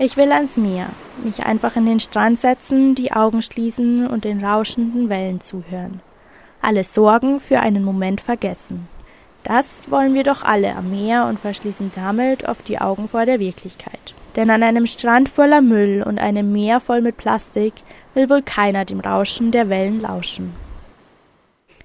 Ich will ans Meer, mich einfach in den Strand setzen, die Augen schließen und den rauschenden Wellen zuhören. Alle Sorgen für einen Moment vergessen. Das wollen wir doch alle am Meer und verschließen damit oft die Augen vor der Wirklichkeit. Denn an einem Strand voller Müll und einem Meer voll mit Plastik will wohl keiner dem Rauschen der Wellen lauschen.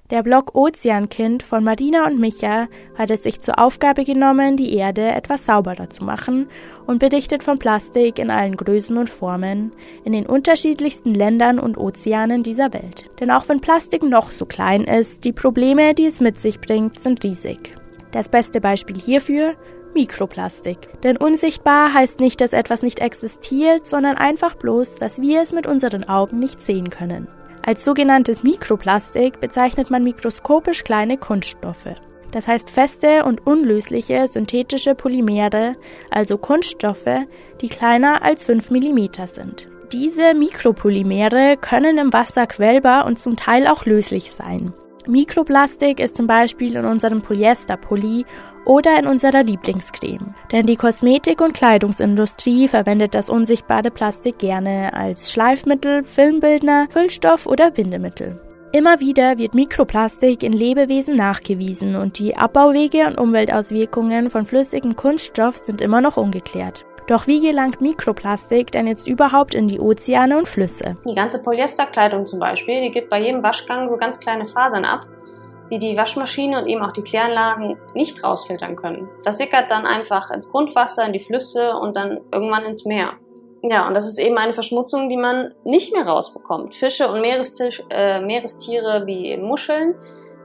Der Blog Ozeankind von Marina und Micha hat es sich zur Aufgabe genommen, die Erde etwas sauberer zu machen und berichtet von Plastik in allen Größen und Formen in den unterschiedlichsten Ländern und Ozeanen dieser Welt. Denn auch wenn Plastik noch so klein ist, die Probleme, die es mit sich bringt, sind riesig. Das beste Beispiel hierfür Mikroplastik. Denn unsichtbar heißt nicht, dass etwas nicht existiert, sondern einfach bloß, dass wir es mit unseren Augen nicht sehen können. Als sogenanntes Mikroplastik bezeichnet man mikroskopisch kleine Kunststoffe. Das heißt feste und unlösliche synthetische Polymere, also Kunststoffe, die kleiner als 5 mm sind. Diese Mikropolymere können im Wasser quellbar und zum Teil auch löslich sein. Mikroplastik ist zum Beispiel in unserem Polyesterpulli oder in unserer Lieblingscreme. Denn die Kosmetik- und Kleidungsindustrie verwendet das unsichtbare Plastik gerne als Schleifmittel, Filmbildner, Füllstoff oder Bindemittel. Immer wieder wird Mikroplastik in Lebewesen nachgewiesen und die Abbauwege und Umweltauswirkungen von flüssigem Kunststoff sind immer noch ungeklärt. Doch wie gelangt Mikroplastik denn jetzt überhaupt in die Ozeane und Flüsse? Die ganze Polyesterkleidung zum Beispiel, die gibt bei jedem Waschgang so ganz kleine Fasern ab, die die Waschmaschine und eben auch die Kläranlagen nicht rausfiltern können. Das sickert dann einfach ins Grundwasser, in die Flüsse und dann irgendwann ins Meer. Ja, und das ist eben eine Verschmutzung, die man nicht mehr rausbekommt. Fische und äh, Meerestiere wie Muscheln,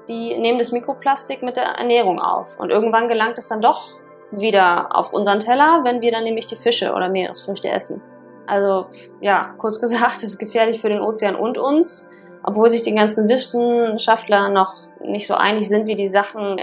die nehmen das Mikroplastik mit der Ernährung auf. Und irgendwann gelangt es dann doch wieder auf unseren Teller, wenn wir dann nämlich die Fische oder Meeresfrüchte essen. Also ja, kurz gesagt, es ist gefährlich für den Ozean und uns, obwohl sich die ganzen Wissenschaftler noch nicht so einig sind, wie die Sachen,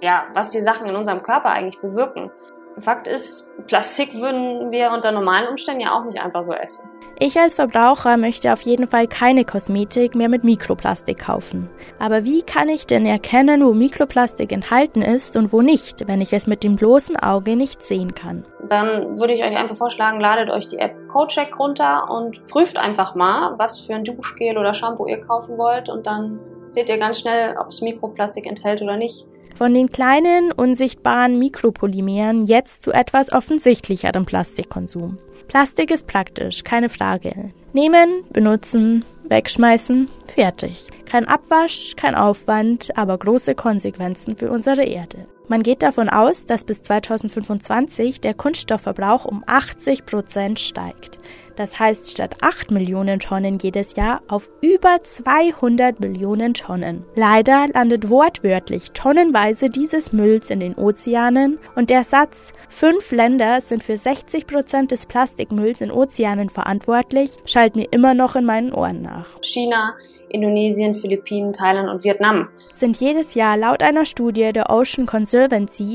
ja, was die Sachen in unserem Körper eigentlich bewirken. Fakt ist, Plastik würden wir unter normalen Umständen ja auch nicht einfach so essen. Ich als Verbraucher möchte auf jeden Fall keine Kosmetik mehr mit Mikroplastik kaufen. Aber wie kann ich denn erkennen, wo Mikroplastik enthalten ist und wo nicht, wenn ich es mit dem bloßen Auge nicht sehen kann? Dann würde ich euch einfach vorschlagen, ladet euch die App CodeCheck runter und prüft einfach mal, was für ein Duschgel oder Shampoo ihr kaufen wollt und dann seht ihr ganz schnell, ob es Mikroplastik enthält oder nicht. Von den kleinen, unsichtbaren Mikropolymeren jetzt zu etwas offensichtlicherem Plastikkonsum. Plastik ist praktisch, keine Frage. Nehmen, benutzen, wegschmeißen, fertig. Kein Abwasch, kein Aufwand, aber große Konsequenzen für unsere Erde. Man geht davon aus, dass bis 2025 der Kunststoffverbrauch um 80 Prozent steigt. Das heißt, statt 8 Millionen Tonnen jedes Jahr auf über 200 Millionen Tonnen. Leider landet wortwörtlich tonnenweise dieses Mülls in den Ozeanen und der Satz, fünf Länder sind für 60 Prozent des Plastikmülls in Ozeanen verantwortlich, schallt mir immer noch in meinen Ohren nach. China, Indonesien, Philippinen, Thailand und Vietnam sind jedes Jahr laut einer Studie der Ocean Conservancy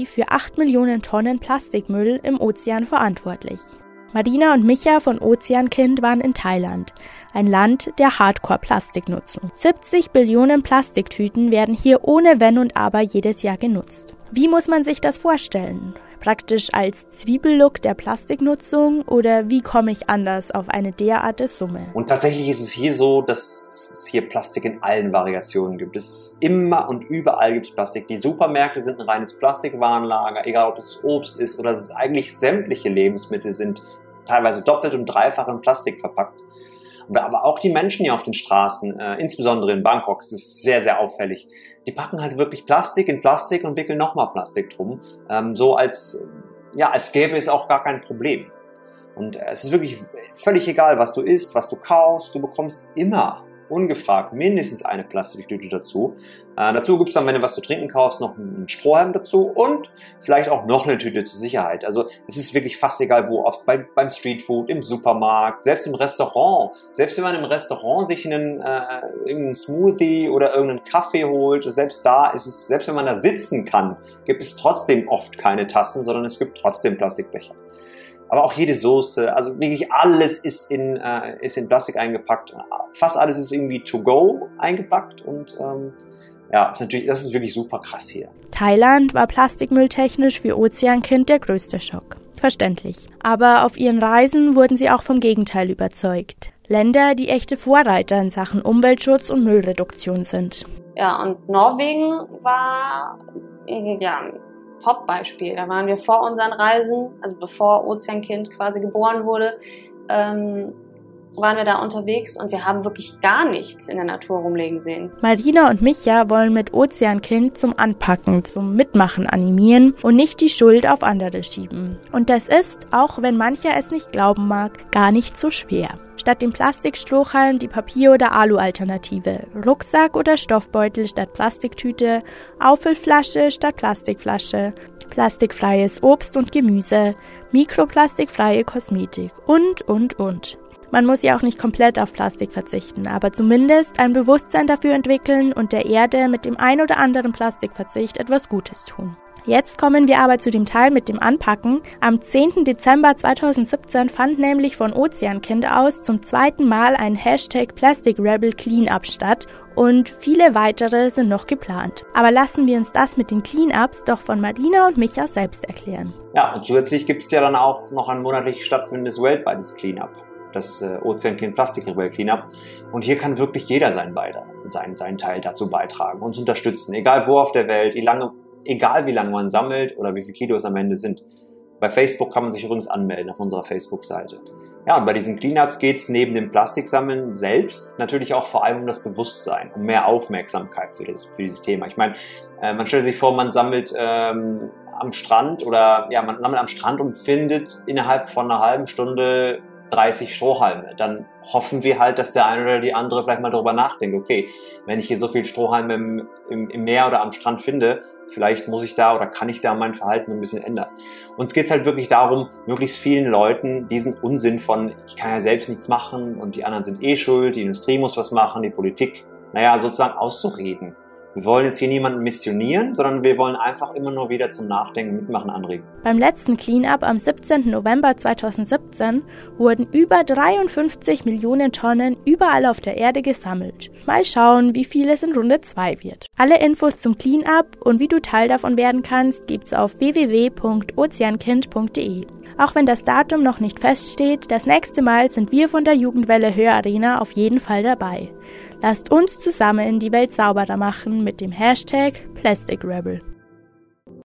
für 8 Millionen Tonnen Plastikmüll im Ozean verantwortlich. Marina und Micha von Ozeankind waren in Thailand, ein Land der Hardcore-Plastik nutzen. 70 Billionen Plastiktüten werden hier ohne Wenn und Aber jedes Jahr genutzt. Wie muss man sich das vorstellen? Praktisch als Zwiebellook der Plastiknutzung oder wie komme ich anders auf eine derartige Summe? Und tatsächlich ist es hier so, dass es hier Plastik in allen Variationen gibt. Es immer und überall gibt es Plastik. Die Supermärkte sind ein reines Plastikwarenlager, egal ob es Obst ist oder es eigentlich sämtliche Lebensmittel sind teilweise doppelt und dreifach in Plastik verpackt. Aber auch die Menschen hier auf den Straßen, äh, insbesondere in Bangkok, es ist sehr, sehr auffällig. Die packen halt wirklich Plastik in Plastik und wickeln nochmal Plastik drum. Ähm, so als, ja, als gäbe es auch gar kein Problem. Und äh, es ist wirklich völlig egal, was du isst, was du kaufst. Du bekommst immer ungefragt mindestens eine Plastiktüte dazu. Äh, dazu gibt's dann, wenn du was zu trinken kaufst, noch einen Strohhalm dazu und vielleicht auch noch eine Tüte zur Sicherheit. Also es ist wirklich fast egal wo, oft bei, beim Streetfood, im Supermarkt, selbst im Restaurant. Selbst wenn man im Restaurant sich einen, äh, irgendeinen Smoothie oder irgendeinen Kaffee holt, selbst da ist es, selbst wenn man da sitzen kann, gibt es trotzdem oft keine Tassen, sondern es gibt trotzdem Plastikbecher aber auch jede Soße, also wirklich alles ist in, äh, ist in Plastik eingepackt. Fast alles ist irgendwie to go eingepackt und ähm, ja, ist natürlich, das ist wirklich super krass hier. Thailand war plastikmülltechnisch für Ozeankind der größte Schock. Verständlich. Aber auf ihren Reisen wurden sie auch vom Gegenteil überzeugt. Länder, die echte Vorreiter in Sachen Umweltschutz und Müllreduktion sind. Ja, und Norwegen war ja, Top-Beispiel. Da waren wir vor unseren Reisen, also bevor Ozeankind quasi geboren wurde, ähm, waren wir da unterwegs und wir haben wirklich gar nichts in der Natur rumlegen sehen. Marina und Micha wollen mit Ozeankind zum Anpacken, zum Mitmachen animieren und nicht die Schuld auf andere schieben. Und das ist, auch wenn mancher es nicht glauben mag, gar nicht so schwer. Statt dem Plastikstrohhalm die Papier- oder Alu-Alternative, Rucksack oder Stoffbeutel statt Plastiktüte, Auffüllflasche statt Plastikflasche, plastikfreies Obst und Gemüse, mikroplastikfreie Kosmetik und, und, und. Man muss ja auch nicht komplett auf Plastik verzichten, aber zumindest ein Bewusstsein dafür entwickeln und der Erde mit dem ein oder anderen Plastikverzicht etwas Gutes tun. Jetzt kommen wir aber zu dem Teil mit dem Anpacken. Am 10. Dezember 2017 fand nämlich von Ozeankind aus zum zweiten Mal ein Hashtag Plastic Rebel Cleanup statt und viele weitere sind noch geplant. Aber lassen wir uns das mit den Cleanups doch von Marina und Micha selbst erklären. Ja, und zusätzlich gibt es ja dann auch noch ein monatlich stattfindendes weltweites Cleanup das äh, Ozeankind Plastik Rebel Cleanup. Und hier kann wirklich jeder seinen, seinen, seinen Teil dazu beitragen, uns unterstützen, egal wo auf der Welt, wie lange, egal wie lange man sammelt oder wie viele Kilo es am Ende sind. Bei Facebook kann man sich übrigens anmelden auf unserer Facebook-Seite. Ja, und bei diesen Cleanups geht es neben dem Plastiksammeln selbst natürlich auch vor allem um das Bewusstsein, um mehr Aufmerksamkeit für, das, für dieses Thema. Ich meine, äh, man stellt sich vor, man sammelt ähm, am Strand oder ja, man sammelt am Strand und findet innerhalb von einer halben Stunde 30 Strohhalme. Dann hoffen wir halt, dass der eine oder die andere vielleicht mal darüber nachdenkt, okay, wenn ich hier so viel Strohhalme im, im, im Meer oder am Strand finde, vielleicht muss ich da oder kann ich da mein Verhalten ein bisschen ändern. Uns geht es halt wirklich darum, möglichst vielen Leuten diesen Unsinn von, ich kann ja selbst nichts machen und die anderen sind eh schuld, die Industrie muss was machen, die Politik, naja, sozusagen auszureden. Wir wollen jetzt hier niemanden missionieren, sondern wir wollen einfach immer nur wieder zum Nachdenken, Mitmachen anregen. Beim letzten Cleanup am 17. November 2017 wurden über 53 Millionen Tonnen überall auf der Erde gesammelt. Mal schauen, wie viel es in Runde 2 wird. Alle Infos zum Cleanup und wie du Teil davon werden kannst, gibt's auf www.ozeankind.de. Auch wenn das Datum noch nicht feststeht, das nächste Mal sind wir von der Jugendwelle Hörarena auf jeden Fall dabei. Lasst uns zusammen die Welt sauberer machen mit dem Hashtag Plastic Rebel.